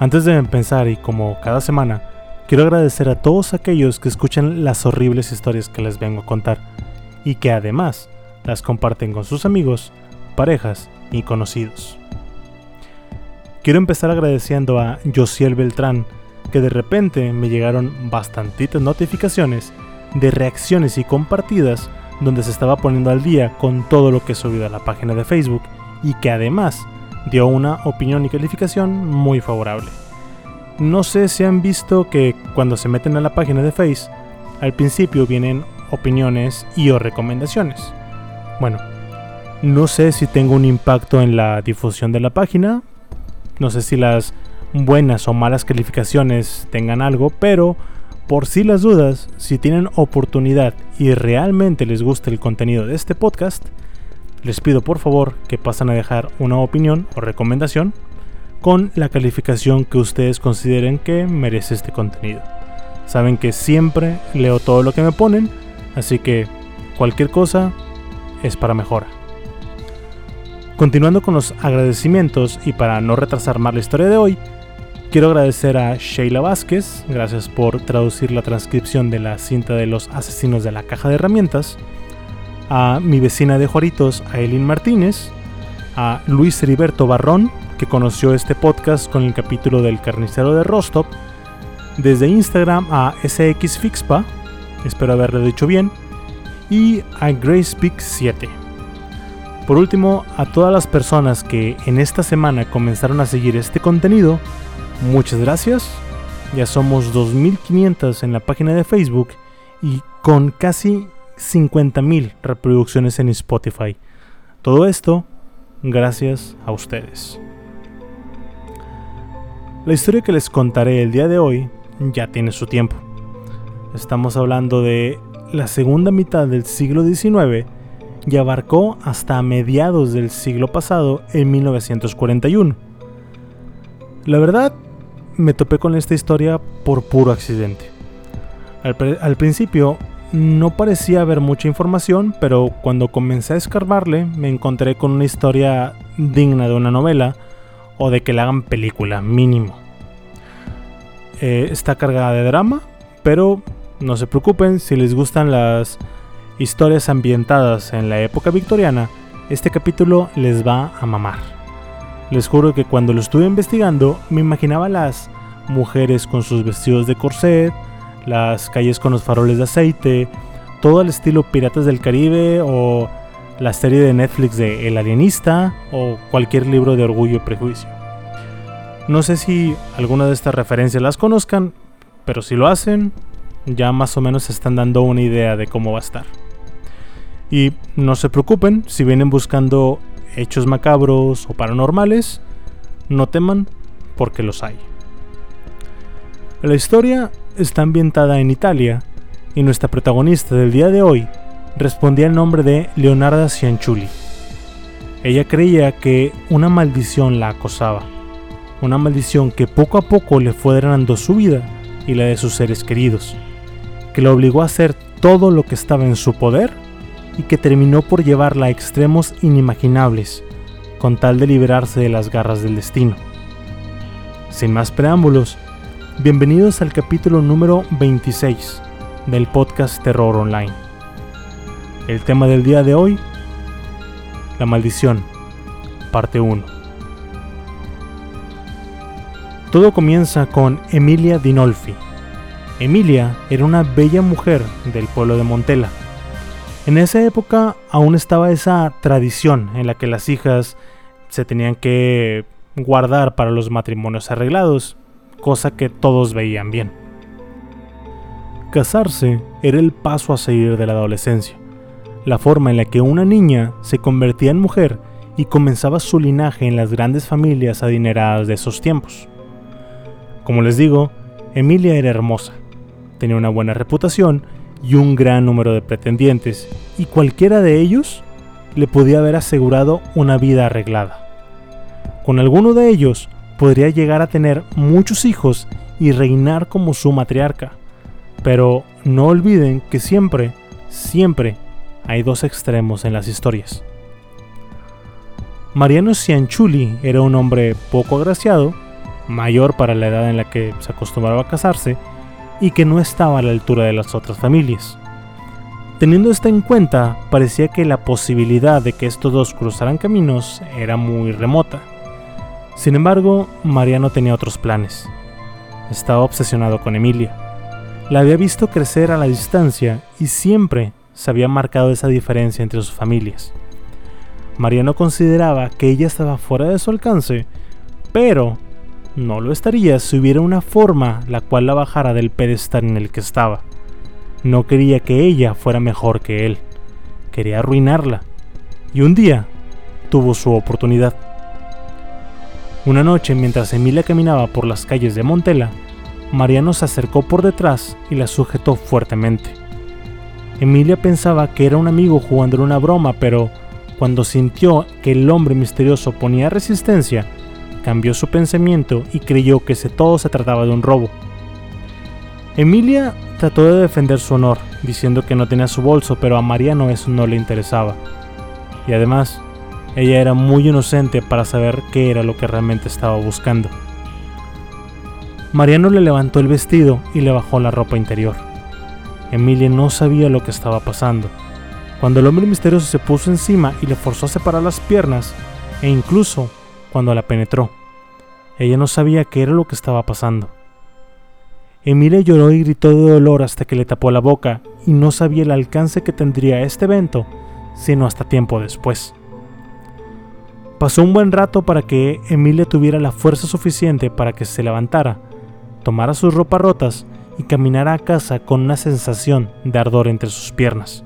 Antes de empezar y como cada semana, quiero agradecer a todos aquellos que escuchan las horribles historias que les vengo a contar y que además las comparten con sus amigos, parejas y conocidos. Quiero empezar agradeciendo a Josiel Beltrán, que de repente me llegaron bastantitas notificaciones de reacciones y compartidas donde se estaba poniendo al día con todo lo que he subido a la página de Facebook y que además dio una opinión y calificación muy favorable. No sé si han visto que cuando se meten a la página de Face, al principio vienen opiniones y o recomendaciones. Bueno, no sé si tengo un impacto en la difusión de la página, no sé si las buenas o malas calificaciones tengan algo, pero por si las dudas, si tienen oportunidad y realmente les gusta el contenido de este podcast, les pido por favor que pasen a dejar una opinión o recomendación con la calificación que ustedes consideren que merece este contenido. Saben que siempre leo todo lo que me ponen, así que cualquier cosa es para mejora. Continuando con los agradecimientos y para no retrasar más la historia de hoy, quiero agradecer a Sheila Vázquez, gracias por traducir la transcripción de la cinta de los asesinos de la caja de herramientas, a mi vecina de Juaritos, a Elin Martínez, a Luis Heriberto Barrón, que conoció este podcast con el capítulo del carnicero de Rostov, desde Instagram a SXFixpa, espero haberlo dicho bien, y a GracePick7. Por último, a todas las personas que en esta semana comenzaron a seguir este contenido, muchas gracias. Ya somos 2500 en la página de Facebook y con casi 50.000 reproducciones en Spotify. Todo esto gracias a ustedes. La historia que les contaré el día de hoy ya tiene su tiempo. Estamos hablando de la segunda mitad del siglo XIX y abarcó hasta mediados del siglo pasado en 1941. La verdad, me topé con esta historia por puro accidente. Al, al principio no parecía haber mucha información, pero cuando comencé a escarbarle me encontré con una historia digna de una novela o de que le hagan película, mínimo. Eh, está cargada de drama, pero no se preocupen si les gustan las historias ambientadas en la época victoriana, este capítulo les va a mamar. Les juro que cuando lo estuve investigando me imaginaba las mujeres con sus vestidos de corset, las calles con los faroles de aceite, todo el estilo Piratas del Caribe o la serie de Netflix de El Alienista o cualquier libro de Orgullo y Prejuicio. No sé si alguna de estas referencias las conozcan, pero si lo hacen, ya más o menos están dando una idea de cómo va a estar. Y no se preocupen si vienen buscando hechos macabros o paranormales, no teman porque los hay. La historia está ambientada en Italia y nuestra protagonista del día de hoy respondía el nombre de Leonarda Cianciulli. Ella creía que una maldición la acosaba, una maldición que poco a poco le fue drenando su vida y la de sus seres queridos, que la obligó a hacer todo lo que estaba en su poder y que terminó por llevarla a extremos inimaginables, con tal de liberarse de las garras del destino. Sin más preámbulos, Bienvenidos al capítulo número 26 del podcast Terror Online. El tema del día de hoy, la maldición, parte 1. Todo comienza con Emilia Dinolfi. Emilia era una bella mujer del pueblo de Montela. En esa época aún estaba esa tradición en la que las hijas se tenían que guardar para los matrimonios arreglados cosa que todos veían bien. Casarse era el paso a seguir de la adolescencia, la forma en la que una niña se convertía en mujer y comenzaba su linaje en las grandes familias adineradas de esos tiempos. Como les digo, Emilia era hermosa, tenía una buena reputación y un gran número de pretendientes, y cualquiera de ellos le podía haber asegurado una vida arreglada. Con alguno de ellos podría llegar a tener muchos hijos y reinar como su matriarca. Pero no olviden que siempre, siempre hay dos extremos en las historias. Mariano Cianchuli era un hombre poco agraciado, mayor para la edad en la que se acostumbraba a casarse, y que no estaba a la altura de las otras familias. Teniendo esto en cuenta, parecía que la posibilidad de que estos dos cruzaran caminos era muy remota. Sin embargo, Mariano tenía otros planes. Estaba obsesionado con Emilia. La había visto crecer a la distancia y siempre se había marcado esa diferencia entre sus familias. Mariano consideraba que ella estaba fuera de su alcance, pero no lo estaría si hubiera una forma la cual la bajara del pedestal en el que estaba. No quería que ella fuera mejor que él, quería arruinarla. Y un día tuvo su oportunidad. Una noche, mientras Emilia caminaba por las calles de Montela, Mariano se acercó por detrás y la sujetó fuertemente. Emilia pensaba que era un amigo jugándole una broma, pero cuando sintió que el hombre misterioso ponía resistencia, cambió su pensamiento y creyó que todo se trataba de un robo. Emilia trató de defender su honor, diciendo que no tenía su bolso, pero a Mariano eso no le interesaba. Y además, ella era muy inocente para saber qué era lo que realmente estaba buscando. Mariano le levantó el vestido y le bajó la ropa interior. Emilia no sabía lo que estaba pasando. Cuando el hombre misterioso se puso encima y le forzó a separar las piernas, e incluso cuando la penetró. Ella no sabía qué era lo que estaba pasando. Emilia lloró y gritó de dolor hasta que le tapó la boca y no sabía el alcance que tendría este evento, sino hasta tiempo después. Pasó un buen rato para que Emilia tuviera la fuerza suficiente para que se levantara, tomara sus ropas rotas y caminara a casa con una sensación de ardor entre sus piernas.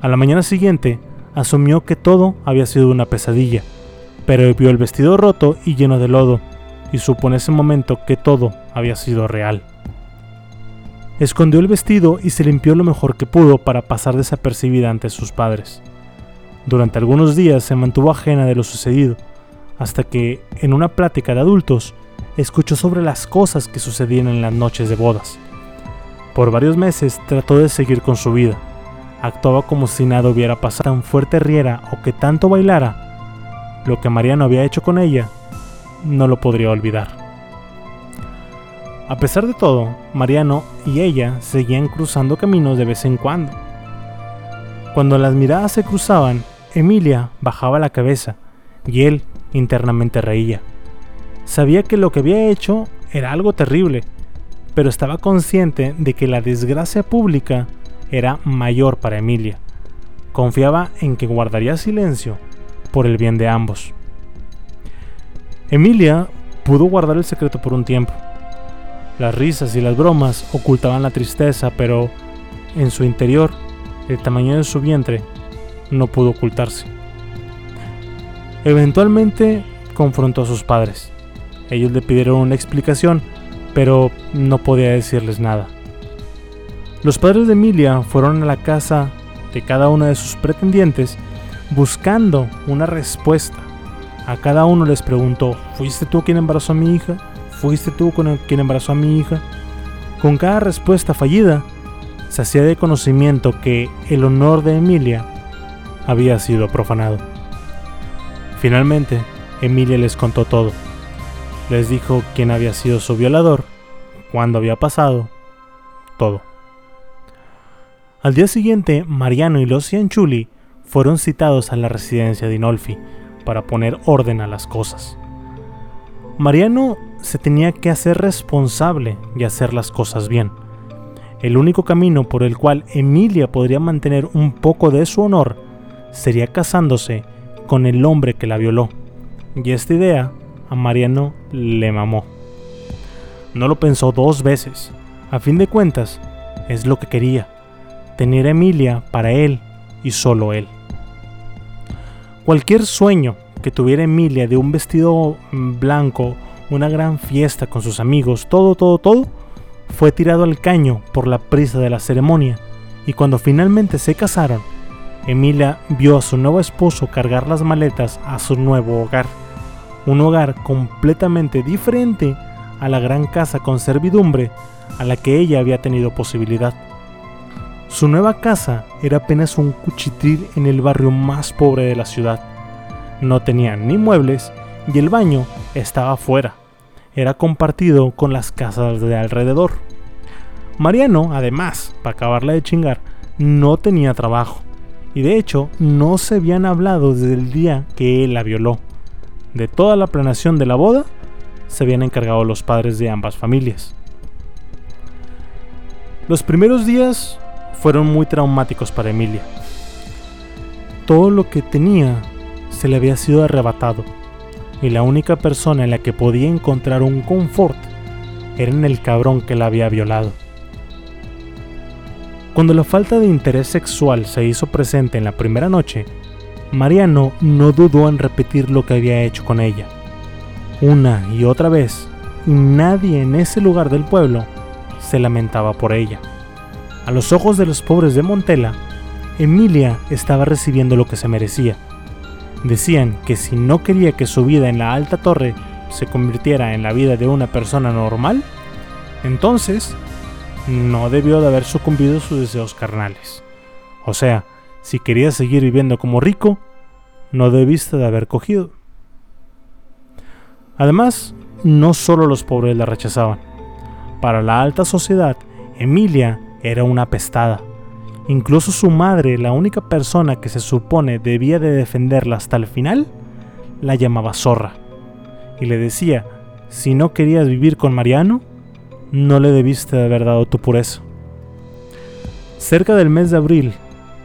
A la mañana siguiente, asumió que todo había sido una pesadilla pero vio el vestido roto y lleno de lodo, y supo en ese momento que todo había sido real. Escondió el vestido y se limpió lo mejor que pudo para pasar desapercibida ante sus padres. Durante algunos días se mantuvo ajena de lo sucedido, hasta que, en una plática de adultos, escuchó sobre las cosas que sucedían en las noches de bodas. Por varios meses trató de seguir con su vida. Actuaba como si nada hubiera pasado, tan fuerte riera o que tanto bailara lo que Mariano había hecho con ella, no lo podría olvidar. A pesar de todo, Mariano y ella seguían cruzando caminos de vez en cuando. Cuando las miradas se cruzaban, Emilia bajaba la cabeza y él internamente reía. Sabía que lo que había hecho era algo terrible, pero estaba consciente de que la desgracia pública era mayor para Emilia. Confiaba en que guardaría silencio por el bien de ambos. Emilia pudo guardar el secreto por un tiempo. Las risas y las bromas ocultaban la tristeza, pero en su interior, el tamaño de su vientre no pudo ocultarse. Eventualmente confrontó a sus padres. Ellos le pidieron una explicación, pero no podía decirles nada. Los padres de Emilia fueron a la casa de cada una de sus pretendientes buscando una respuesta. A cada uno les preguntó, ¿fuiste tú quien embarazó a mi hija? ¿Fuiste tú quien embarazó a mi hija? Con cada respuesta fallida, se hacía de conocimiento que el honor de Emilia había sido profanado. Finalmente, Emilia les contó todo. Les dijo quién había sido su violador, cuándo había pasado, todo. Al día siguiente, Mariano y los Cianchuli fueron citados a la residencia de Inolfi para poner orden a las cosas. Mariano se tenía que hacer responsable y hacer las cosas bien. El único camino por el cual Emilia podría mantener un poco de su honor sería casándose con el hombre que la violó. Y esta idea a Mariano le mamó. No lo pensó dos veces. A fin de cuentas, es lo que quería. Tener a Emilia para él y solo él. Cualquier sueño que tuviera Emilia de un vestido blanco una gran fiesta con sus amigos, todo, todo, todo, fue tirado al caño por la prisa de la ceremonia, y cuando finalmente se casaron, Emilia vio a su nuevo esposo cargar las maletas a su nuevo hogar, un hogar completamente diferente a la gran casa con servidumbre a la que ella había tenido posibilidad. Su nueva casa era apenas un cuchitril en el barrio más pobre de la ciudad. No tenía ni muebles y el baño estaba fuera. Era compartido con las casas de alrededor. Mariano, además, para acabarla de chingar, no tenía trabajo. Y de hecho, no se habían hablado desde el día que él la violó. De toda la planeación de la boda, se habían encargado los padres de ambas familias. Los primeros días fueron muy traumáticos para Emilia. Todo lo que tenía se le había sido arrebatado y la única persona en la que podía encontrar un confort era en el cabrón que la había violado. Cuando la falta de interés sexual se hizo presente en la primera noche, Mariano no dudó en repetir lo que había hecho con ella, una y otra vez, y nadie en ese lugar del pueblo se lamentaba por ella. A los ojos de los pobres de Montela, Emilia estaba recibiendo lo que se merecía Decían que si no quería que su vida en la alta torre se convirtiera en la vida de una persona normal, entonces no debió de haber sucumbido a sus deseos carnales. O sea, si quería seguir viviendo como rico, no debiste de haber cogido. Además, no solo los pobres la rechazaban. Para la alta sociedad, Emilia era una pestada. Incluso su madre, la única persona que se supone debía de defenderla hasta el final, la llamaba zorra. Y le decía, si no querías vivir con Mariano, no le debiste de haber dado tu pureza. Cerca del mes de abril,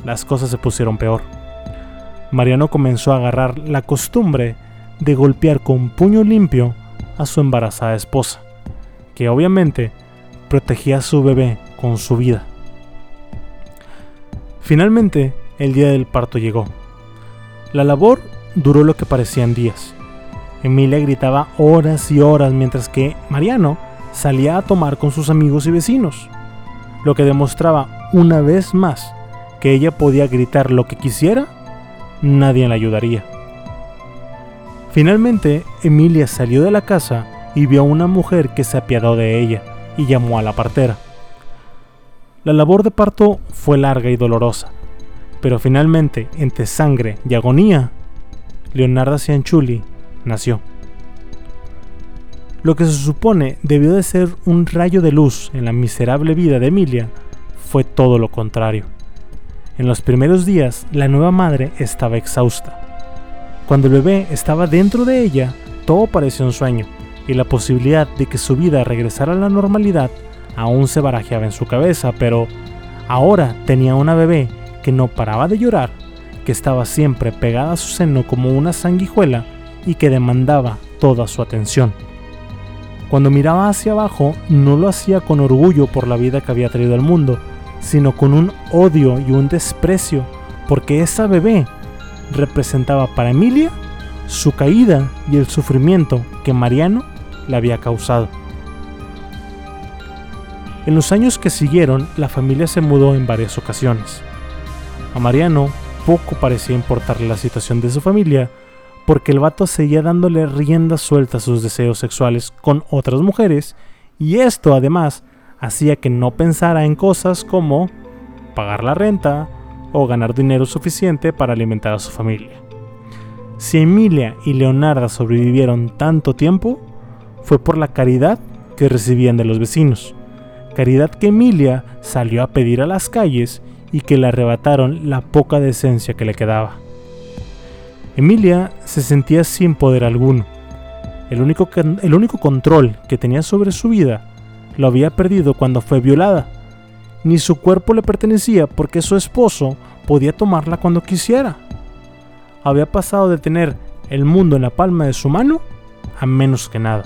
las cosas se pusieron peor. Mariano comenzó a agarrar la costumbre de golpear con puño limpio a su embarazada esposa, que obviamente protegía a su bebé con su vida. Finalmente, el día del parto llegó. La labor duró lo que parecían días. Emilia gritaba horas y horas mientras que Mariano salía a tomar con sus amigos y vecinos, lo que demostraba una vez más que ella podía gritar lo que quisiera, nadie la ayudaría. Finalmente, Emilia salió de la casa y vio a una mujer que se apiadó de ella y llamó a la partera. La labor de parto fue larga y dolorosa, pero finalmente, entre sangre y agonía, Leonarda Cianchuli nació. Lo que se supone debió de ser un rayo de luz en la miserable vida de Emilia fue todo lo contrario. En los primeros días, la nueva madre estaba exhausta. Cuando el bebé estaba dentro de ella, todo parecía un sueño, y la posibilidad de que su vida regresara a la normalidad aún se barajeaba en su cabeza, pero ahora tenía una bebé que no paraba de llorar, que estaba siempre pegada a su seno como una sanguijuela y que demandaba toda su atención. Cuando miraba hacia abajo, no lo hacía con orgullo por la vida que había traído al mundo, sino con un odio y un desprecio, porque esa bebé representaba para Emilia su caída y el sufrimiento que Mariano le había causado. En los años que siguieron, la familia se mudó en varias ocasiones. A Mariano poco parecía importarle la situación de su familia, porque el vato seguía dándole rienda suelta a sus deseos sexuales con otras mujeres, y esto además hacía que no pensara en cosas como pagar la renta o ganar dinero suficiente para alimentar a su familia. Si Emilia y Leonarda sobrevivieron tanto tiempo, fue por la caridad que recibían de los vecinos caridad que Emilia salió a pedir a las calles y que le arrebataron la poca decencia que le quedaba. Emilia se sentía sin poder alguno. El único, el único control que tenía sobre su vida lo había perdido cuando fue violada. Ni su cuerpo le pertenecía porque su esposo podía tomarla cuando quisiera. Había pasado de tener el mundo en la palma de su mano a menos que nada.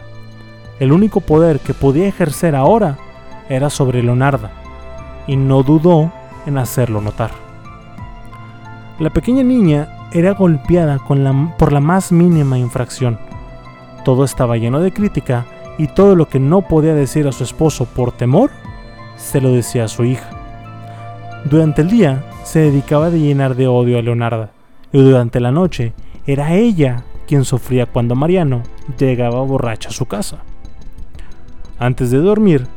El único poder que podía ejercer ahora era sobre Leonarda, y no dudó en hacerlo notar. La pequeña niña era golpeada por la más mínima infracción. Todo estaba lleno de crítica y todo lo que no podía decir a su esposo por temor, se lo decía a su hija. Durante el día se dedicaba a llenar de odio a Leonarda y durante la noche era ella quien sufría cuando Mariano llegaba borracho a su casa. Antes de dormir,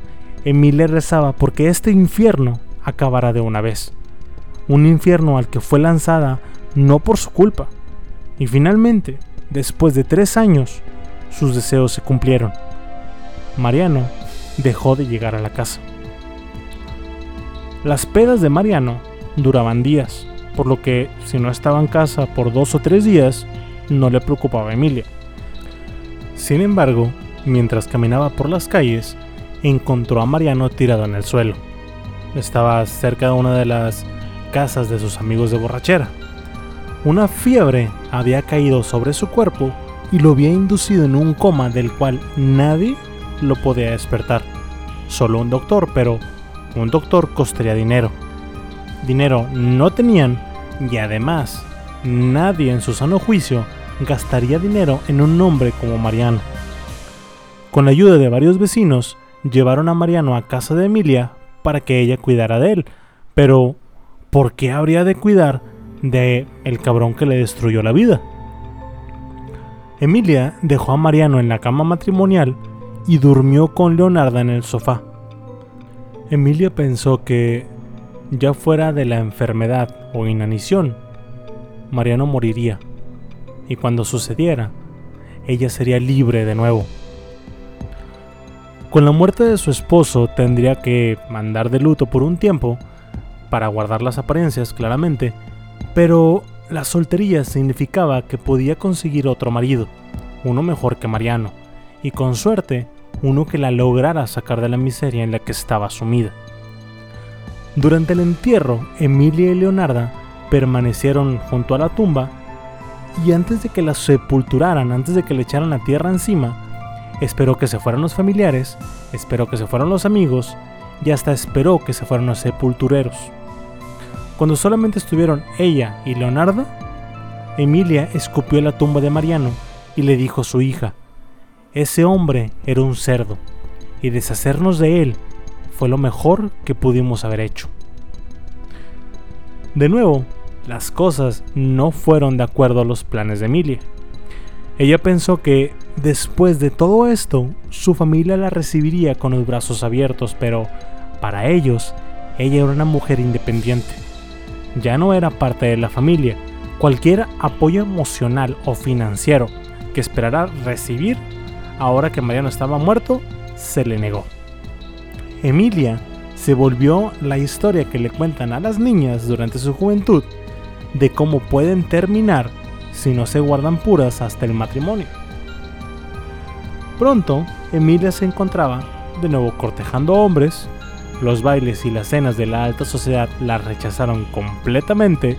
Emilia rezaba porque este infierno acabara de una vez. Un infierno al que fue lanzada no por su culpa. Y finalmente, después de tres años, sus deseos se cumplieron. Mariano dejó de llegar a la casa. Las pedas de Mariano duraban días, por lo que si no estaba en casa por dos o tres días, no le preocupaba a Emilia. Sin embargo, mientras caminaba por las calles, encontró a Mariano tirado en el suelo. Estaba cerca de una de las casas de sus amigos de borrachera. Una fiebre había caído sobre su cuerpo y lo había inducido en un coma del cual nadie lo podía despertar. Solo un doctor, pero un doctor costaría dinero. Dinero no tenían y además nadie en su sano juicio gastaría dinero en un hombre como Mariano. Con la ayuda de varios vecinos, llevaron a Mariano a casa de Emilia para que ella cuidara de él. Pero, ¿por qué habría de cuidar de el cabrón que le destruyó la vida? Emilia dejó a Mariano en la cama matrimonial y durmió con Leonarda en el sofá. Emilia pensó que, ya fuera de la enfermedad o inanición, Mariano moriría, y cuando sucediera, ella sería libre de nuevo. Con la muerte de su esposo tendría que mandar de luto por un tiempo, para guardar las apariencias claramente, pero la soltería significaba que podía conseguir otro marido, uno mejor que Mariano, y con suerte, uno que la lograra sacar de la miseria en la que estaba sumida. Durante el entierro, Emilia y Leonarda permanecieron junto a la tumba y antes de que la sepulturaran, antes de que le echaran la tierra encima, Esperó que se fueran los familiares, esperó que se fueran los amigos y hasta esperó que se fueran los sepultureros. Cuando solamente estuvieron ella y Leonardo, Emilia escupió la tumba de Mariano y le dijo a su hija, ese hombre era un cerdo y deshacernos de él fue lo mejor que pudimos haber hecho. De nuevo, las cosas no fueron de acuerdo a los planes de Emilia. Ella pensó que después de todo esto, su familia la recibiría con los brazos abiertos, pero para ellos, ella era una mujer independiente. Ya no era parte de la familia. Cualquier apoyo emocional o financiero que esperara recibir ahora que Mariano estaba muerto, se le negó. Emilia se volvió la historia que le cuentan a las niñas durante su juventud de cómo pueden terminar si no se guardan puras hasta el matrimonio. Pronto, Emilia se encontraba de nuevo cortejando hombres, los bailes y las cenas de la alta sociedad la rechazaron completamente,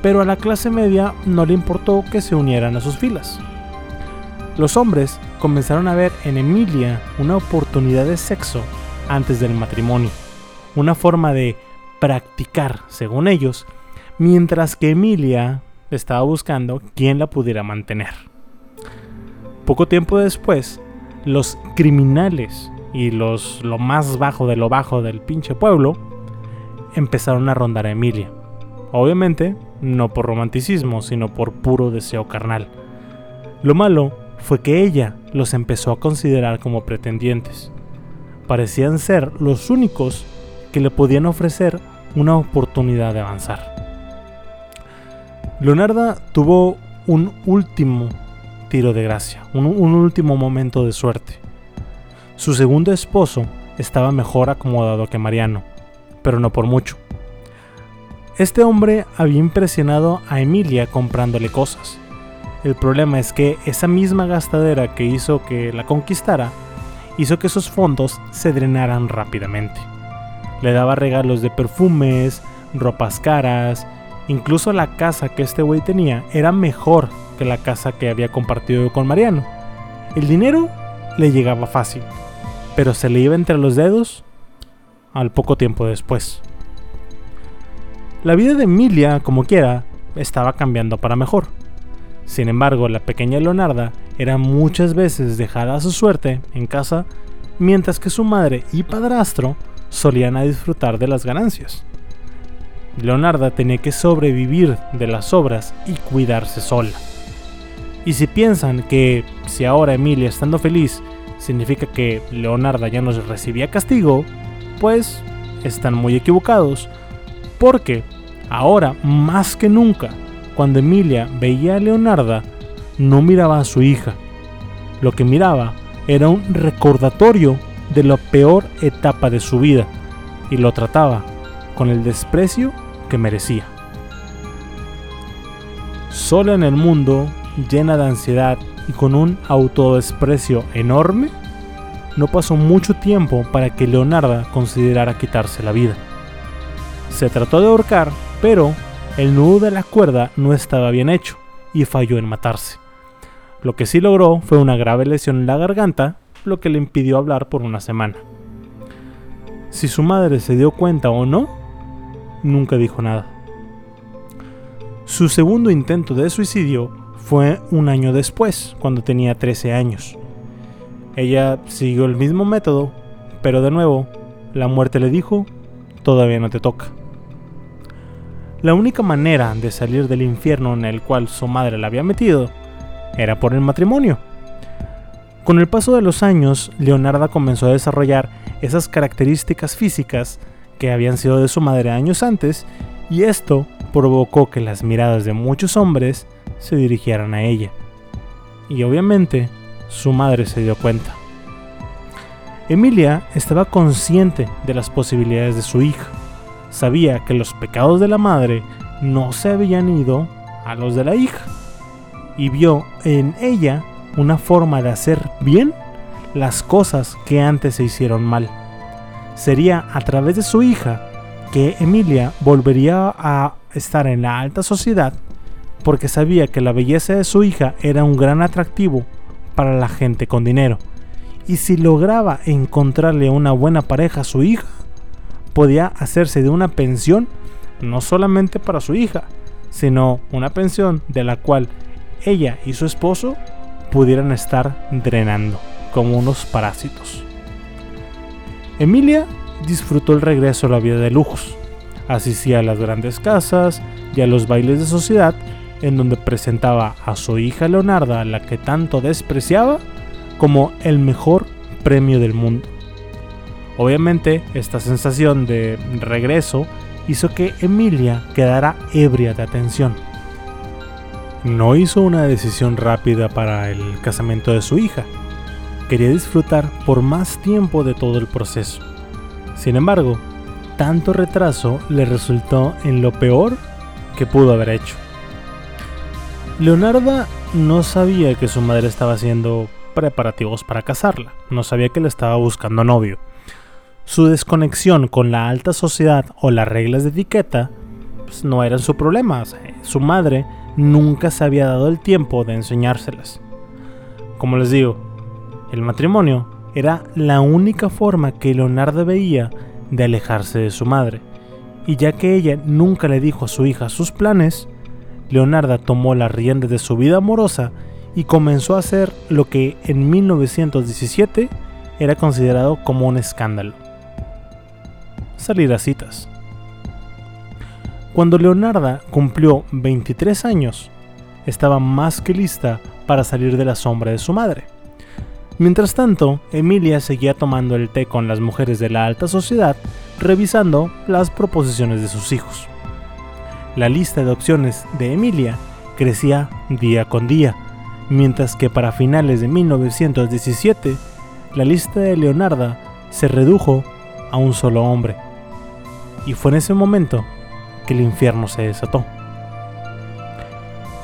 pero a la clase media no le importó que se unieran a sus filas. Los hombres comenzaron a ver en Emilia una oportunidad de sexo antes del matrimonio, una forma de practicar, según ellos, mientras que Emilia estaba buscando quién la pudiera mantener. Poco tiempo después, los criminales y los lo más bajo de lo bajo del pinche pueblo empezaron a rondar a Emilia. Obviamente, no por romanticismo, sino por puro deseo carnal. Lo malo fue que ella los empezó a considerar como pretendientes. Parecían ser los únicos que le podían ofrecer una oportunidad de avanzar. Leonarda tuvo un último tiro de gracia, un, último momento de suerte. Su segundo esposo estaba mejor acomodado que Mariano, pero no por mucho. Este hombre había impresionado a Emilia comprándole cosas. El problema es que esa misma gastadera que hizo que la conquistara hizo que sus fondos se drenaran rápidamente. Le daba regalos de perfumes, ropas caras Incluso la casa que este güey tenía era mejor que la casa que había compartido con Mariano. El dinero le llegaba fácil, pero se le iba entre los dedos al poco tiempo después. La vida de Emilia, como quiera, estaba cambiando para mejor. Sin embargo, la pequeña Leonarda era muchas veces dejada a su suerte en casa, mientras que su madre y padrastro solían a disfrutar de las ganancias. Leonarda tenía que sobrevivir de las obras y cuidarse sola. Y si piensan que si ahora Emilia estando feliz significa que Leonarda ya no recibía castigo, pues están muy equivocados, porque ahora más que nunca, cuando Emilia veía a Leonarda, no miraba a su hija. Lo que miraba era un recordatorio de la peor etapa de su vida y lo trataba con el desprecio que merecía. Sola en el mundo, llena de ansiedad y con un autodesprecio enorme, no pasó mucho tiempo para que Leonarda considerara quitarse la vida. Se trató de ahorcar, pero el nudo de la cuerda no estaba bien hecho y falló en matarse. Lo que sí logró fue una grave lesión en la garganta, lo que le impidió hablar por una semana. Si su madre se dio cuenta o no, nunca dijo nada. Su segundo intento de suicidio fue un año después, cuando tenía 13 años. Ella siguió el mismo método, pero de nuevo, la muerte le dijo, todavía no te toca. La única manera de salir del infierno en el cual su madre la había metido era por el matrimonio. Con el paso de los años, Leonarda comenzó a desarrollar esas características físicas que habían sido de su madre años antes, y esto provocó que las miradas de muchos hombres se dirigieran a ella. Y obviamente, su madre se dio cuenta. Emilia estaba consciente de las posibilidades de su hija. Sabía que los pecados de la madre no se habían ido a los de la hija y vio en ella una forma de hacer bien las cosas que antes se hicieron mal. Sería a través de su hija que Emilia volvería a estar en la alta sociedad porque sabía que la belleza de su hija era un gran atractivo para la gente con dinero. Y si lograba encontrarle una buena pareja a su hija, podía hacerse de una pensión no solamente para su hija, sino una pensión de la cual ella y su esposo pudieran estar drenando como unos parásitos. Emilia disfrutó el regreso a la vida de lujos. Asistía a las grandes casas y a los bailes de sociedad en donde presentaba a su hija Leonarda, la que tanto despreciaba, como el mejor premio del mundo. Obviamente, esta sensación de regreso hizo que Emilia quedara ebria de atención no hizo una decisión rápida para el casamiento de su hija. Quería disfrutar por más tiempo de todo el proceso. Sin embargo, tanto retraso le resultó en lo peor que pudo haber hecho. Leonarda no sabía que su madre estaba haciendo preparativos para casarla, no sabía que le estaba buscando novio. Su desconexión con la alta sociedad o las reglas de etiqueta pues, no eran su problema. su madre nunca se había dado el tiempo de enseñárselas. Como les digo, el matrimonio era la única forma que Leonardo veía de alejarse de su madre, y ya que ella nunca le dijo a su hija sus planes, Leonarda tomó la rienda de su vida amorosa y comenzó a hacer lo que en 1917 era considerado como un escándalo. Salir a citas. Cuando Leonarda cumplió 23 años, estaba más que lista para salir de la sombra de su madre. Mientras tanto, Emilia seguía tomando el té con las mujeres de la alta sociedad, revisando las proposiciones de sus hijos. La lista de opciones de Emilia crecía día con día, mientras que para finales de 1917, la lista de Leonarda se redujo a un solo hombre. Y fue en ese momento que el infierno se desató.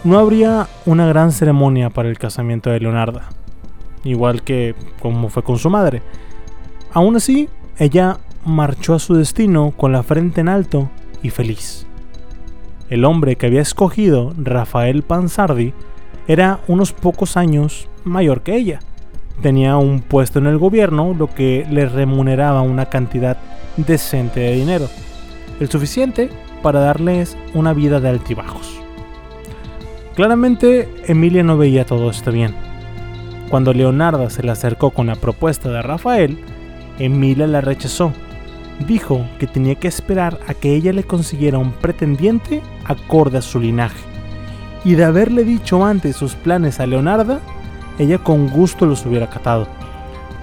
No habría una gran ceremonia para el casamiento de Leonarda, igual que como fue con su madre. Aún así, ella marchó a su destino con la frente en alto y feliz. El hombre que había escogido, Rafael Panzardi, era unos pocos años mayor que ella. Tenía un puesto en el gobierno, lo que le remuneraba una cantidad decente de dinero, el suficiente para darles una vida de altibajos. Claramente Emilia no veía todo esto bien. Cuando Leonarda se le acercó con la propuesta de Rafael, Emilia la rechazó. Dijo que tenía que esperar a que ella le consiguiera un pretendiente acorde a su linaje. Y de haberle dicho antes sus planes a Leonarda, ella con gusto los hubiera catado.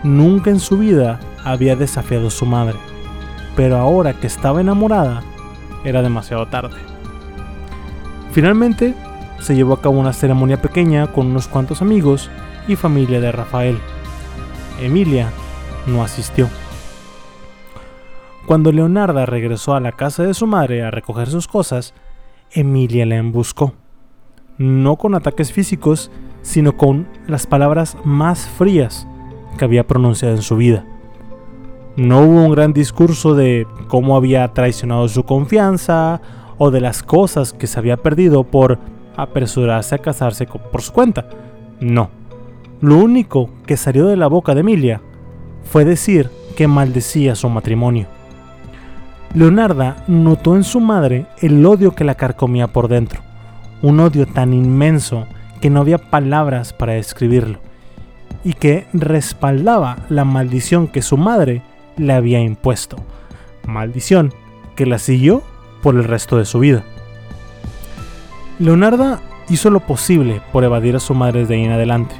Nunca en su vida había desafiado a su madre, pero ahora que estaba enamorada, era demasiado tarde. Finalmente, se llevó a cabo una ceremonia pequeña con unos cuantos amigos y familia de Rafael. Emilia no asistió. Cuando Leonarda regresó a la casa de su madre a recoger sus cosas, Emilia la embuscó. No con ataques físicos, sino con las palabras más frías que había pronunciado en su vida. No hubo un gran discurso de cómo había traicionado su confianza o de las cosas que se había perdido por apresurarse a casarse por su cuenta. No. Lo único que salió de la boca de Emilia fue decir que maldecía su matrimonio. Leonarda notó en su madre el odio que la carcomía por dentro, un odio tan inmenso que no había palabras para describirlo, y que respaldaba la maldición que su madre le había impuesto, maldición que la siguió por el resto de su vida. Leonarda hizo lo posible por evadir a su madre desde ahí en adelante.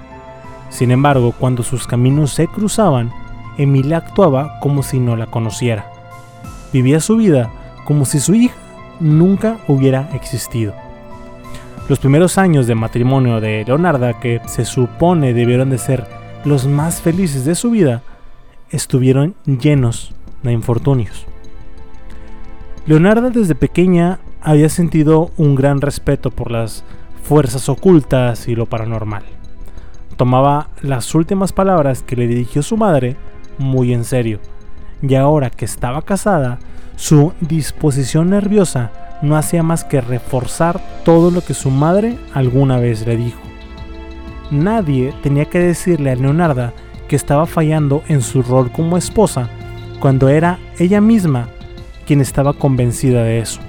Sin embargo, cuando sus caminos se cruzaban, Emilia actuaba como si no la conociera. Vivía su vida como si su hija nunca hubiera existido. Los primeros años de matrimonio de Leonarda, que se supone debieron de ser los más felices de su vida, estuvieron llenos de infortunios. Leonarda desde pequeña había sentido un gran respeto por las fuerzas ocultas y lo paranormal. Tomaba las últimas palabras que le dirigió su madre muy en serio, y ahora que estaba casada, su disposición nerviosa no hacía más que reforzar todo lo que su madre alguna vez le dijo. Nadie tenía que decirle a Leonarda que estaba fallando en su rol como esposa cuando era ella misma quien estaba convencida de eso.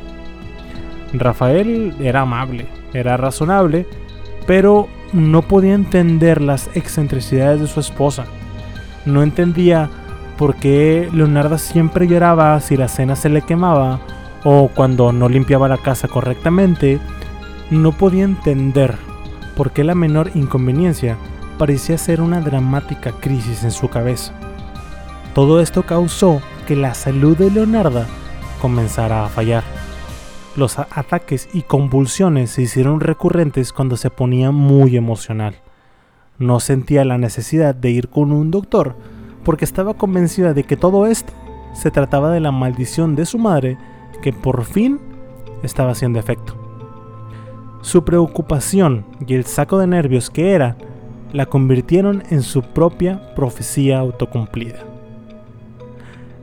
Rafael era amable, era razonable, pero no podía entender las excentricidades de su esposa. No entendía por qué Leonarda siempre lloraba si la cena se le quemaba o cuando no limpiaba la casa correctamente. No podía entender por qué la menor inconveniencia parecía ser una dramática crisis en su cabeza. Todo esto causó que la salud de Leonarda comenzara a fallar. Los ataques y convulsiones se hicieron recurrentes cuando se ponía muy emocional. No sentía la necesidad de ir con un doctor porque estaba convencida de que todo esto se trataba de la maldición de su madre que por fin estaba haciendo efecto. Su preocupación y el saco de nervios que era la convirtieron en su propia profecía autocumplida.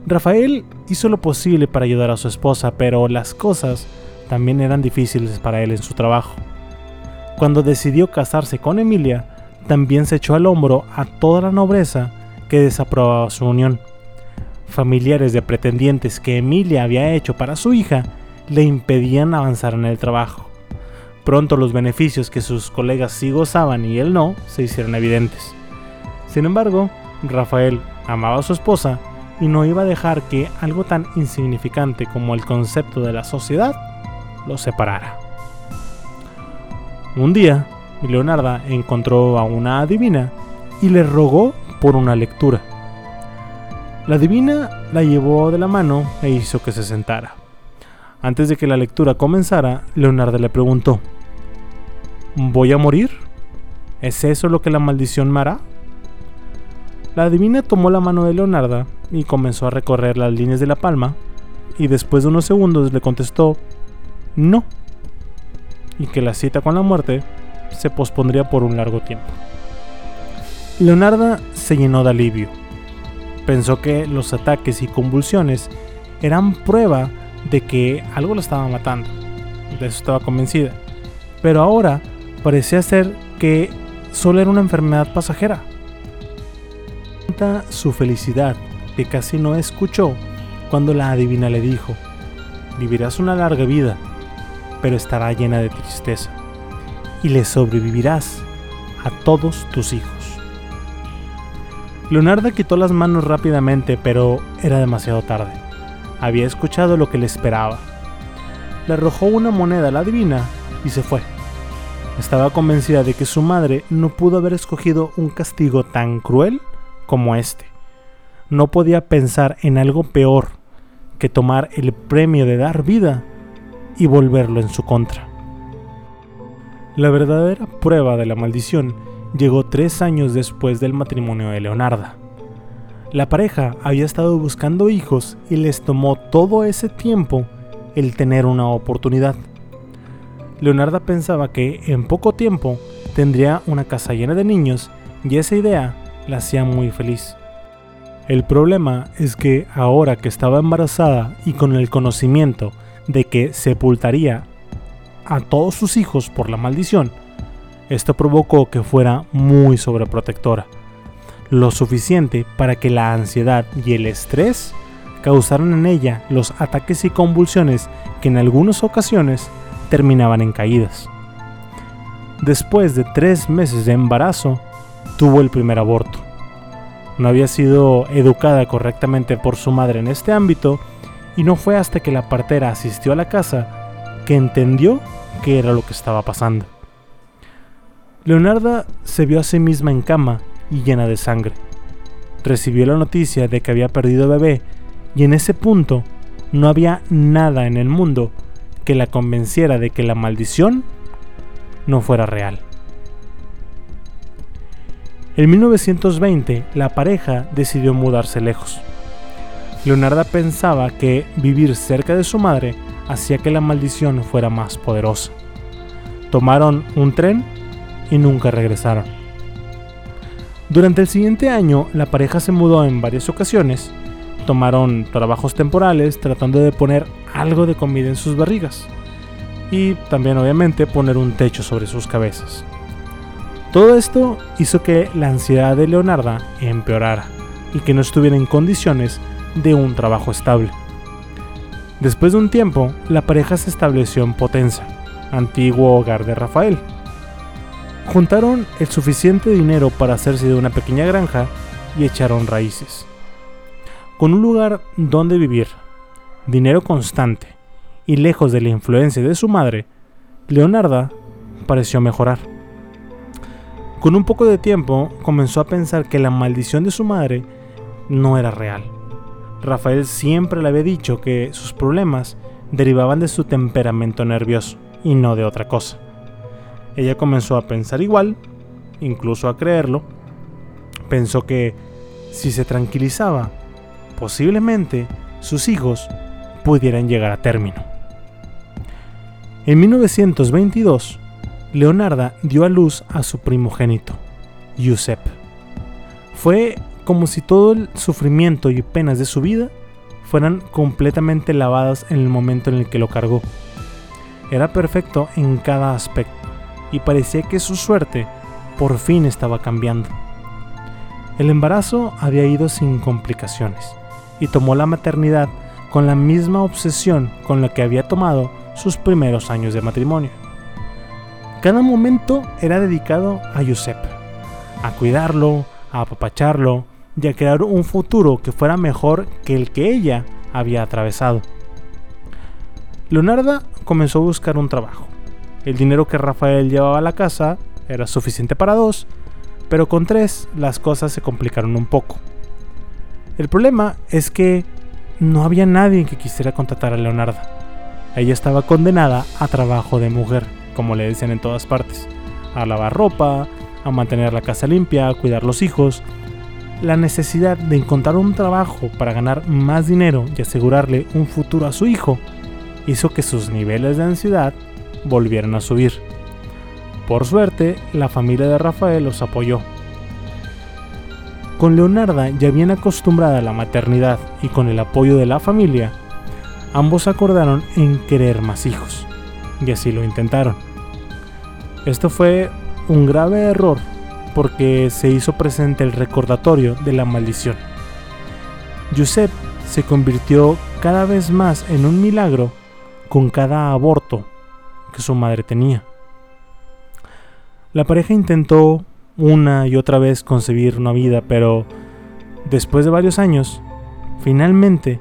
Rafael hizo lo posible para ayudar a su esposa, pero las cosas también eran difíciles para él en su trabajo. Cuando decidió casarse con Emilia, también se echó al hombro a toda la nobleza que desaprobaba su unión. Familiares de pretendientes que Emilia había hecho para su hija le impedían avanzar en el trabajo. Pronto los beneficios que sus colegas sí gozaban y él no se hicieron evidentes. Sin embargo, Rafael amaba a su esposa y no iba a dejar que algo tan insignificante como el concepto de la sociedad lo separara. Un día, Leonarda encontró a una adivina y le rogó por una lectura. La adivina la llevó de la mano e hizo que se sentara. Antes de que la lectura comenzara, Leonarda le preguntó, ¿Voy a morir? ¿Es eso lo que la maldición me hará? La adivina tomó la mano de Leonarda y comenzó a recorrer las líneas de la palma, y después de unos segundos le contestó, no, y que la cita con la muerte se pospondría por un largo tiempo. Leonarda se llenó de alivio. Pensó que los ataques y convulsiones eran prueba de que algo la estaba matando. De eso estaba convencida. Pero ahora parecía ser que solo era una enfermedad pasajera. Su felicidad que casi no escuchó cuando la adivina le dijo, vivirás una larga vida, pero estará llena de tristeza, y le sobrevivirás a todos tus hijos. Leonarda quitó las manos rápidamente, pero era demasiado tarde. Había escuchado lo que le esperaba. Le arrojó una moneda a la divina y se fue. Estaba convencida de que su madre no pudo haber escogido un castigo tan cruel como este. No podía pensar en algo peor que tomar el premio de dar vida y volverlo en su contra. La verdadera prueba de la maldición llegó tres años después del matrimonio de Leonarda. La pareja había estado buscando hijos y les tomó todo ese tiempo el tener una oportunidad. Leonarda pensaba que en poco tiempo tendría una casa llena de niños y esa idea la hacía muy feliz. El problema es que ahora que estaba embarazada y con el conocimiento de que sepultaría a todos sus hijos por la maldición, esto provocó que fuera muy sobreprotectora, lo suficiente para que la ansiedad y el estrés causaran en ella los ataques y convulsiones que en algunas ocasiones terminaban en caídas. Después de tres meses de embarazo, tuvo el primer aborto. No había sido educada correctamente por su madre en este ámbito y no fue hasta que la partera asistió a la casa que entendió qué era lo que estaba pasando. Leonarda se vio a sí misma en cama y llena de sangre. Recibió la noticia de que había perdido bebé y en ese punto no había nada en el mundo que la convenciera de que la maldición no fuera real. En 1920 la pareja decidió mudarse lejos. Leonarda pensaba que vivir cerca de su madre hacía que la maldición fuera más poderosa. Tomaron un tren y nunca regresaron. Durante el siguiente año la pareja se mudó en varias ocasiones tomaron trabajos temporales tratando de poner algo de comida en sus barrigas y también obviamente poner un techo sobre sus cabezas. Todo esto hizo que la ansiedad de Leonarda empeorara y que no estuviera en condiciones de un trabajo estable. Después de un tiempo, la pareja se estableció en Potenza, antiguo hogar de Rafael. Juntaron el suficiente dinero para hacerse de una pequeña granja y echaron raíces. Con un lugar donde vivir, dinero constante y lejos de la influencia de su madre, Leonarda pareció mejorar. Con un poco de tiempo comenzó a pensar que la maldición de su madre no era real. Rafael siempre le había dicho que sus problemas derivaban de su temperamento nervioso y no de otra cosa. Ella comenzó a pensar igual, incluso a creerlo. Pensó que si se tranquilizaba posiblemente sus hijos pudieran llegar a término. En 1922, Leonarda dio a luz a su primogénito, Giuseppe. Fue como si todo el sufrimiento y penas de su vida fueran completamente lavadas en el momento en el que lo cargó. Era perfecto en cada aspecto y parecía que su suerte por fin estaba cambiando. El embarazo había ido sin complicaciones y tomó la maternidad con la misma obsesión con la que había tomado sus primeros años de matrimonio. Cada momento era dedicado a Giuseppe, a cuidarlo, a apapacharlo y a crear un futuro que fuera mejor que el que ella había atravesado. Leonarda comenzó a buscar un trabajo. El dinero que Rafael llevaba a la casa era suficiente para dos, pero con tres las cosas se complicaron un poco. El problema es que no había nadie que quisiera contratar a Leonarda. Ella estaba condenada a trabajo de mujer, como le decían en todas partes, a lavar ropa, a mantener la casa limpia, a cuidar los hijos. La necesidad de encontrar un trabajo para ganar más dinero y asegurarle un futuro a su hijo hizo que sus niveles de ansiedad volvieran a subir. Por suerte, la familia de Rafael los apoyó con Leonarda ya bien acostumbrada a la maternidad y con el apoyo de la familia, ambos acordaron en querer más hijos, y así lo intentaron. Esto fue un grave error porque se hizo presente el recordatorio de la maldición. Giuseppe se convirtió cada vez más en un milagro con cada aborto que su madre tenía. La pareja intentó una y otra vez concebir una vida, pero Después de varios años, finalmente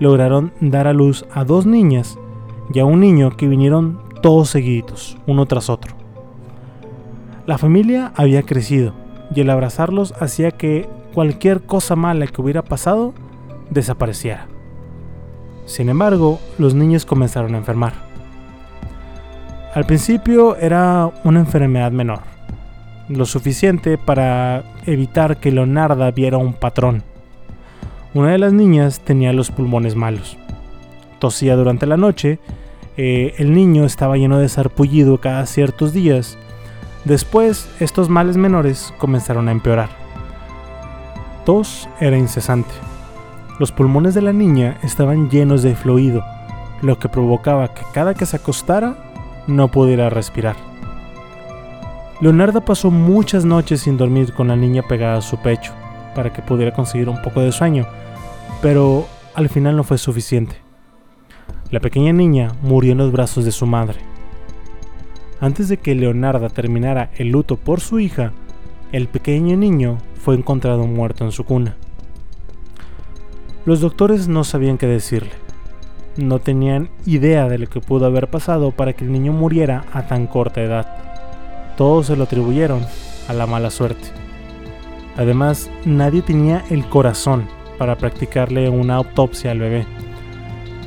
lograron dar a luz a dos niñas y a un niño que vinieron todos seguiditos, uno tras otro. La familia había crecido y el abrazarlos hacía que cualquier cosa mala que hubiera pasado desapareciera. Sin embargo, los niños comenzaron a enfermar. Al principio era una enfermedad menor, lo suficiente para evitar que Leonarda viera un patrón. Una de las niñas tenía los pulmones malos. Tosía durante la noche, eh, el niño estaba lleno de sarpullido cada ciertos días. Después, estos males menores comenzaron a empeorar. Tos era incesante. Los pulmones de la niña estaban llenos de fluido, lo que provocaba que cada que se acostara no pudiera respirar. Leonardo pasó muchas noches sin dormir con la niña pegada a su pecho para que pudiera conseguir un poco de sueño, pero al final no fue suficiente. La pequeña niña murió en los brazos de su madre. Antes de que Leonarda terminara el luto por su hija, el pequeño niño fue encontrado muerto en su cuna. Los doctores no sabían qué decirle. No tenían idea de lo que pudo haber pasado para que el niño muriera a tan corta edad. Todos se lo atribuyeron a la mala suerte. Además, nadie tenía el corazón para practicarle una autopsia al bebé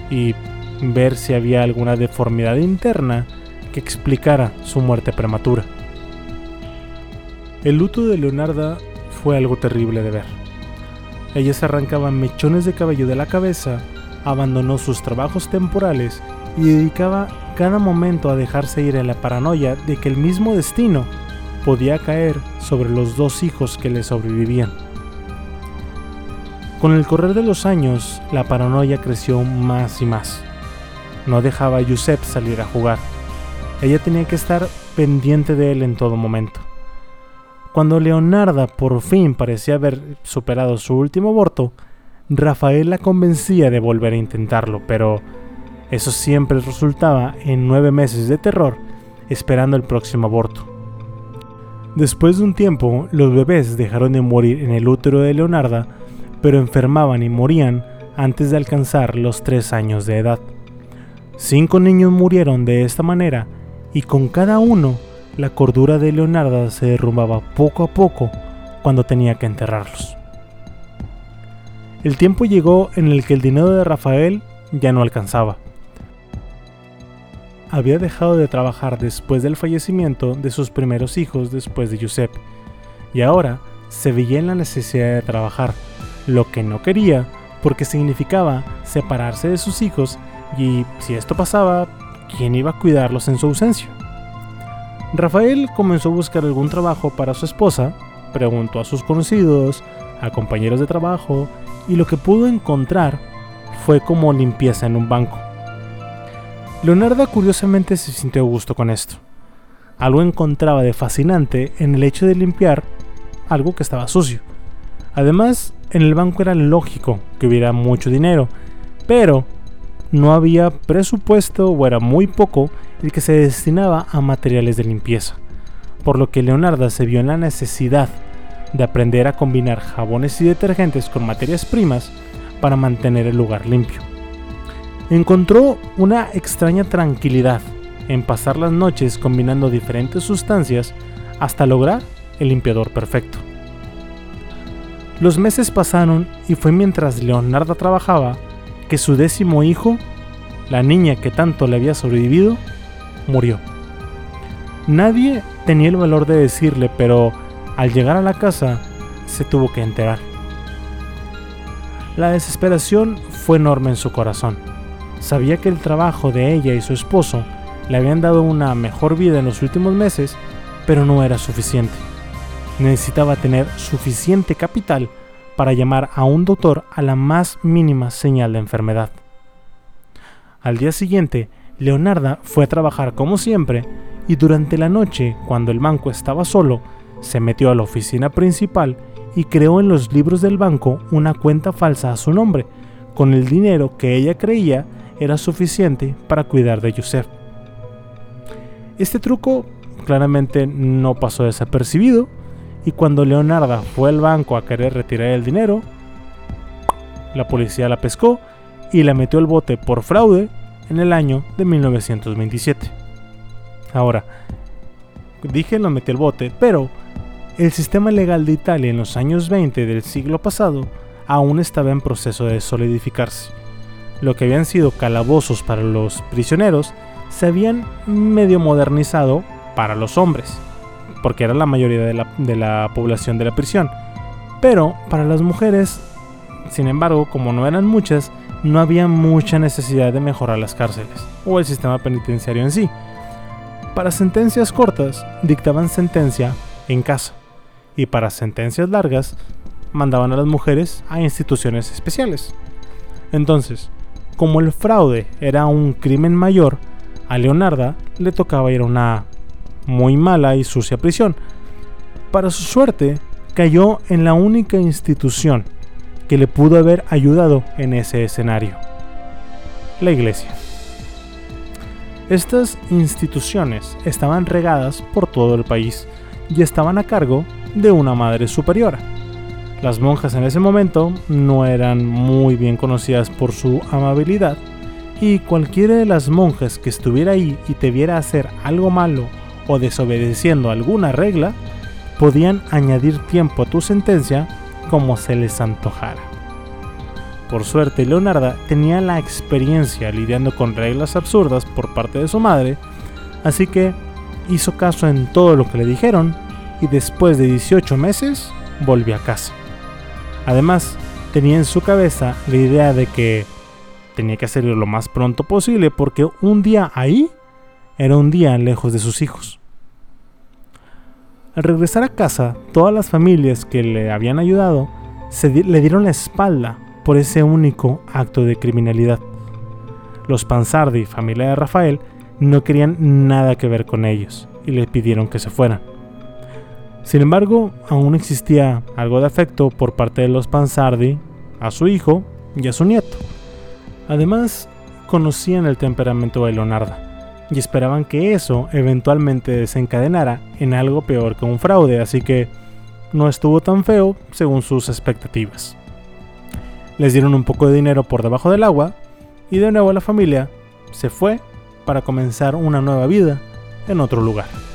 y ver si había alguna deformidad interna que explicara su muerte prematura. El luto de Leonarda fue algo terrible de ver. Ella se arrancaba mechones de cabello de la cabeza, abandonó sus trabajos temporales y dedicaba cada momento a dejarse ir en la paranoia de que el mismo destino podía caer sobre los dos hijos que le sobrevivían. Con el correr de los años, la paranoia creció más y más. No dejaba a Yusef salir a jugar. Ella tenía que estar pendiente de él en todo momento. Cuando Leonarda por fin parecía haber superado su último aborto, Rafael la convencía de volver a intentarlo, pero eso siempre resultaba en nueve meses de terror esperando el próximo aborto. Después de un tiempo, los bebés dejaron de morir en el útero de Leonarda pero enfermaban y morían antes de alcanzar los tres años de edad. Cinco niños murieron de esta manera y con cada uno la cordura de Leonarda se derrumbaba poco a poco cuando tenía que enterrarlos. El tiempo llegó en el que el dinero de Rafael ya no alcanzaba. Había dejado de trabajar después del fallecimiento de sus primeros hijos después de Giuseppe, y ahora se veía en la necesidad de trabajar lo que no quería porque significaba separarse de sus hijos y si esto pasaba, ¿quién iba a cuidarlos en su ausencia? Rafael comenzó a buscar algún trabajo para su esposa, preguntó a sus conocidos, a compañeros de trabajo y lo que pudo encontrar fue como limpieza en un banco. Leonardo curiosamente se sintió a gusto con esto. Algo encontraba de fascinante en el hecho de limpiar algo que estaba sucio. Además, en el banco era lógico que hubiera mucho dinero, pero no había presupuesto o era muy poco el que se destinaba a materiales de limpieza, por lo que Leonardo se vio en la necesidad de aprender a combinar jabones y detergentes con materias primas para mantener el lugar limpio. Encontró una extraña tranquilidad en pasar las noches combinando diferentes sustancias hasta lograr el limpiador perfecto. Los meses pasaron y fue mientras Leonardo trabajaba que su décimo hijo, la niña que tanto le había sobrevivido, murió. Nadie tenía el valor de decirle, pero al llegar a la casa se tuvo que enterar. La desesperación fue enorme en su corazón. Sabía que el trabajo de ella y su esposo le habían dado una mejor vida en los últimos meses, pero no era suficiente necesitaba tener suficiente capital para llamar a un doctor a la más mínima señal de enfermedad. Al día siguiente, Leonarda fue a trabajar como siempre y durante la noche, cuando el banco estaba solo, se metió a la oficina principal y creó en los libros del banco una cuenta falsa a su nombre, con el dinero que ella creía era suficiente para cuidar de Joseph. Este truco claramente no pasó desapercibido, y cuando Leonarda fue al banco a querer retirar el dinero, La policía la pescó y la metió al bote por fraude en el año de 1927. Ahora, dije lo metió al bote, pero el sistema legal de Italia en los años 20 del siglo pasado aún estaba en proceso de solidificarse. Lo que habían sido calabozos para los prisioneros se habían medio modernizado para los hombres, porque era la mayoría de la, de la población de la prisión. Pero para las mujeres, sin embargo, como no eran muchas, no había mucha necesidad de mejorar las cárceles o el sistema penitenciario en sí. Para sentencias cortas, dictaban sentencia en casa y para sentencias largas mandaban a las mujeres a instituciones especiales. Entonces, como el fraude era un crimen mayor, a Leonarda le tocaba ir a una muy mala y sucia prisión. Para su suerte, cayó en la única institución que le pudo haber ayudado en ese escenario, la iglesia. Estas instituciones estaban regadas por todo el país y estaban a cargo de una madre superiora. Las monjas en ese momento no eran muy bien conocidas por su amabilidad y cualquiera de las monjas que estuviera ahí y te viera hacer algo malo o desobedeciendo alguna regla, podían añadir tiempo a tu sentencia como se les antojara. Por suerte, Leonarda tenía la experiencia lidiando con reglas absurdas por parte de su madre, así que hizo caso en todo lo que le dijeron y después de 18 meses volvió a casa. Además, tenía en su cabeza la idea de que tenía que hacerlo lo más pronto posible porque un día ahí era un día lejos de sus hijos. Al regresar a casa, todas las familias que le habían ayudado se le dieron la espalda por ese único acto de criminalidad. Los Pansardi, familia de Rafael, no querían nada que ver con ellos y le pidieron que se fueran. Sin embargo, aún existía algo de afecto por parte de los Pansardi a su hijo y a su nieto. Además, conocían el temperamento de Leonarda y esperaban que eso eventualmente desencadenara en algo peor que un fraude, así que no estuvo tan feo según sus expectativas. Les dieron un poco de dinero por debajo del agua y de nuevo la familia se fue para comenzar una nueva vida en otro lugar.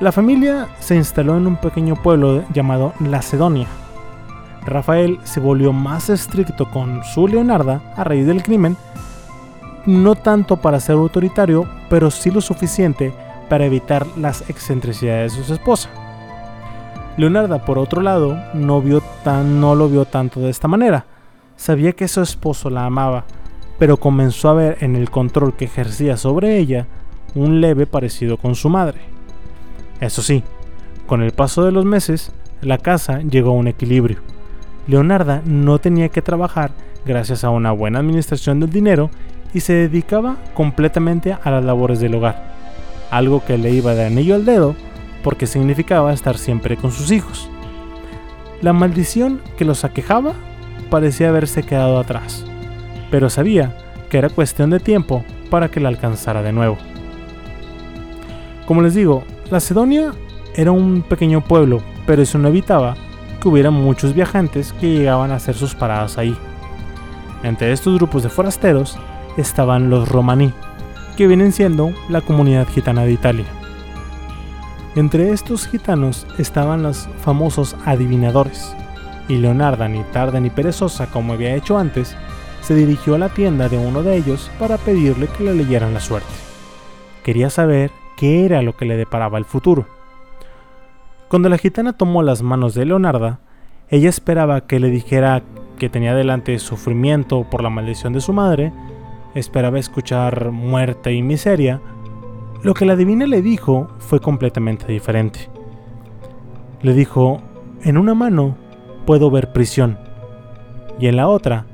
La familia se instaló en un pequeño pueblo llamado Lacedonia. Rafael se volvió más estricto con su Leonarda a raíz del crimen, no tanto para ser autoritario, pero sí lo suficiente para evitar las excentricidades de su esposa. Leonarda, por otro lado, no, vio tan, no lo vio tanto de esta manera. Sabía que su esposo la amaba, pero comenzó a ver en el control que ejercía sobre ella un leve parecido con su madre. Eso sí, con el paso de los meses, la casa llegó a un equilibrio. Leonarda no tenía que trabajar gracias a una buena administración del dinero y se dedicaba completamente a las labores del hogar, algo que le iba de anillo al dedo porque significaba estar siempre con sus hijos. La maldición que los aquejaba parecía haberse quedado atrás, pero sabía que era cuestión de tiempo para que la alcanzara de nuevo. Como les digo, Lacedonia era un pequeño pueblo, pero eso no evitaba que hubiera muchos viajantes que llegaban a hacer sus paradas ahí. Entre estos grupos de forasteros estaban los romaní, que vienen siendo la comunidad gitana de Italia. Entre estos gitanos estaban los famosos adivinadores, y Leonarda, ni tarda ni perezosa como había hecho antes, se dirigió a la tienda de uno de ellos para pedirle que le leyeran la suerte. Quería saber qué era lo que le deparaba el futuro. Cuando la gitana tomó las manos de Leonarda, ella esperaba que le dijera que tenía delante sufrimiento por la maldición de su madre, esperaba escuchar muerte y miseria. Lo que la divina le dijo fue completamente diferente. Le dijo, en una mano puedo ver prisión y en la otra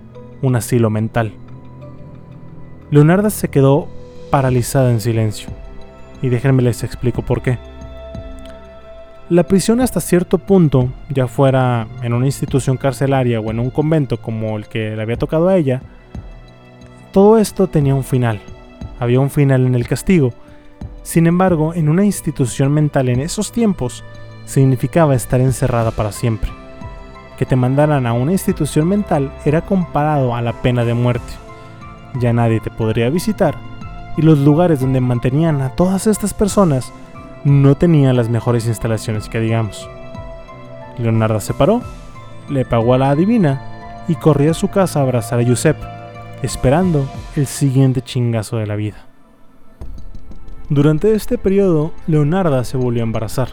un asilo mental. Leonarda se quedó paralizada en silencio y déjenme les explico por qué. La prisión hasta cierto punto, ya fuera en una institución carcelaria o en un convento como el que le había tocado a ella, todo esto tenía un final. Había un final en el castigo. Sin embargo, en una institución mental en esos tiempos, significaba estar encerrada para siempre. que te mandaran a una institución mental era comparado a la pena de muerte. Ya nadie te podría visitar y los lugares donde mantenían a todas estas personas no tenían las mejores instalaciones que digamos. Leonardo se paró, le pagó a la adivina y corrió a su casa a abrazar a Giuseppe, esperando el siguiente chingazo de la vida. Durante este periodo, Leonarda se volvió a embarazar.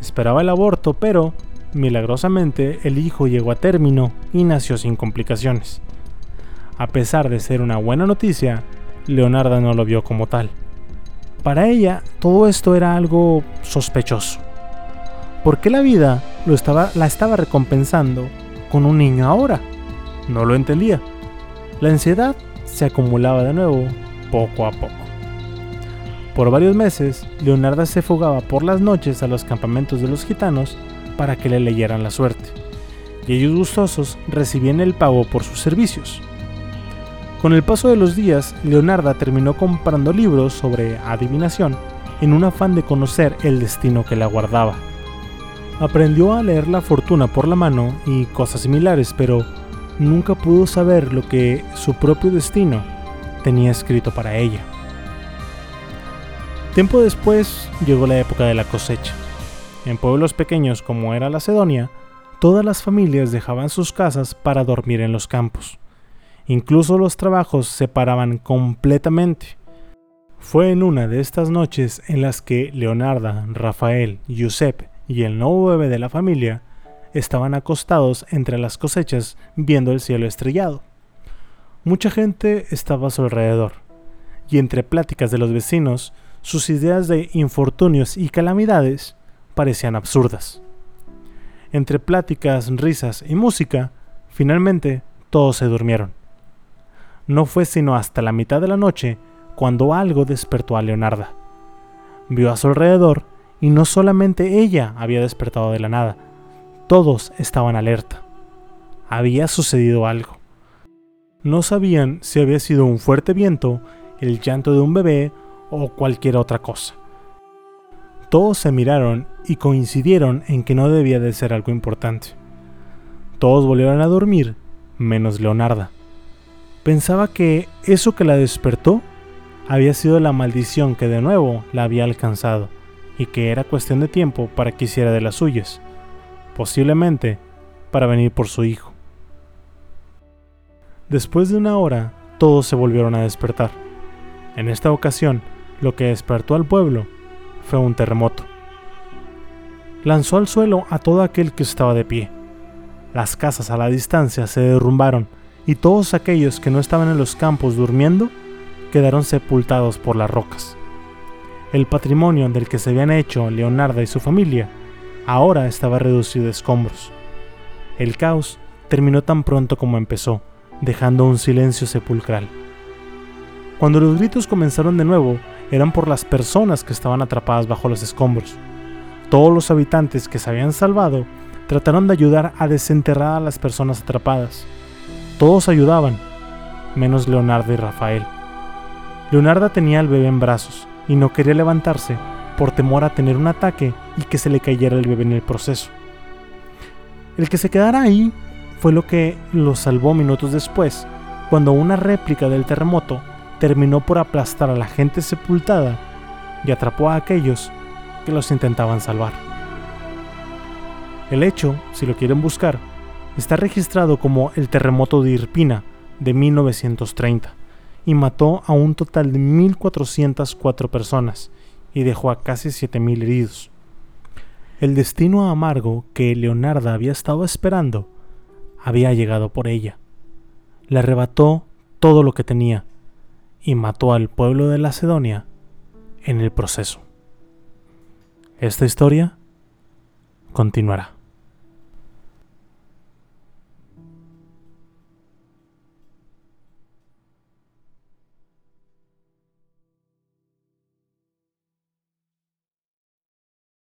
Esperaba el aborto, pero milagrosamente el hijo llegó a término y nació sin complicaciones. A pesar de ser una buena noticia, Leonarda no lo vio como tal. Para ella, todo esto era algo sospechoso. ¿Por qué la vida lo estaba, la estaba recompensando con un niño ahora? No lo entendía. La ansiedad se acumulaba de nuevo, poco a poco. Por varios meses, Leonarda se fugaba por las noches a los campamentos de los gitanos para que le leyeran la suerte, y ellos gustosos recibían el pago por sus servicios. Con el paso de los días, Leonarda terminó comprando libros sobre adivinación en un afán de conocer el destino que la guardaba. Aprendió a leer la fortuna por la mano y cosas similares, pero nunca pudo saber lo que su propio destino tenía escrito para ella. Tiempo después llegó la época de la cosecha. En pueblos pequeños como era la Cedonia, todas las familias dejaban sus casas para dormir en los campos. Incluso los trabajos se paraban completamente. Fue en una de estas noches en las que Leonarda, Rafael, Giuseppe y el nuevo bebé de la familia estaban acostados entre las cosechas viendo el cielo estrellado. Mucha gente estaba a su alrededor, y entre pláticas de los vecinos, sus ideas de infortunios y calamidades parecían absurdas. Entre pláticas, risas y música, finalmente todos se durmieron. No fue sino hasta la mitad de la noche cuando algo despertó a Leonarda. Vio a su alrededor y no solamente ella había despertado de la nada, todos estaban alerta. Había sucedido algo. No sabían si había sido un fuerte viento, el llanto de un bebé o cualquier otra cosa. Todos se miraron y coincidieron en que no debía de ser algo importante. Todos volvieron a dormir, menos Leonarda. Pensaba que eso que la despertó había sido la maldición que de nuevo la había alcanzado y que era cuestión de tiempo para que hiciera de las suyas, posiblemente para venir por su hijo. Después de una hora, todos se volvieron a despertar. En esta ocasión, lo que despertó al pueblo fue un terremoto. Lanzó al suelo a todo aquel que estaba de pie. Las casas a la distancia se derrumbaron y todos aquellos que no estaban en los campos durmiendo quedaron sepultados por las rocas. El patrimonio del que se habían hecho Leonarda y su familia ahora estaba reducido a escombros. El caos terminó tan pronto como empezó, dejando un silencio sepulcral. Cuando los gritos comenzaron de nuevo, eran por las personas que estaban atrapadas bajo los escombros. Todos los habitantes que se habían salvado trataron de ayudar a desenterrar a las personas atrapadas, todos ayudaban, menos Leonardo y Rafael. Leonardo tenía al bebé en brazos y no quería levantarse por temor a tener un ataque y que se le cayera el bebé en el proceso. El que se quedara ahí fue lo que lo salvó minutos después, cuando una réplica del terremoto terminó por aplastar a la gente sepultada y atrapó a aquellos que los intentaban salvar. El hecho, si lo quieren buscar, está registrado como el terremoto de Irpina de 1930 y mató a un total de 1.404 personas y dejó a casi 7.000 heridos. El destino amargo que Leonarda había estado esperando había llegado por ella. Le arrebató todo lo que tenía y mató al pueblo de Lacedonia en el proceso. Esta historia continuará.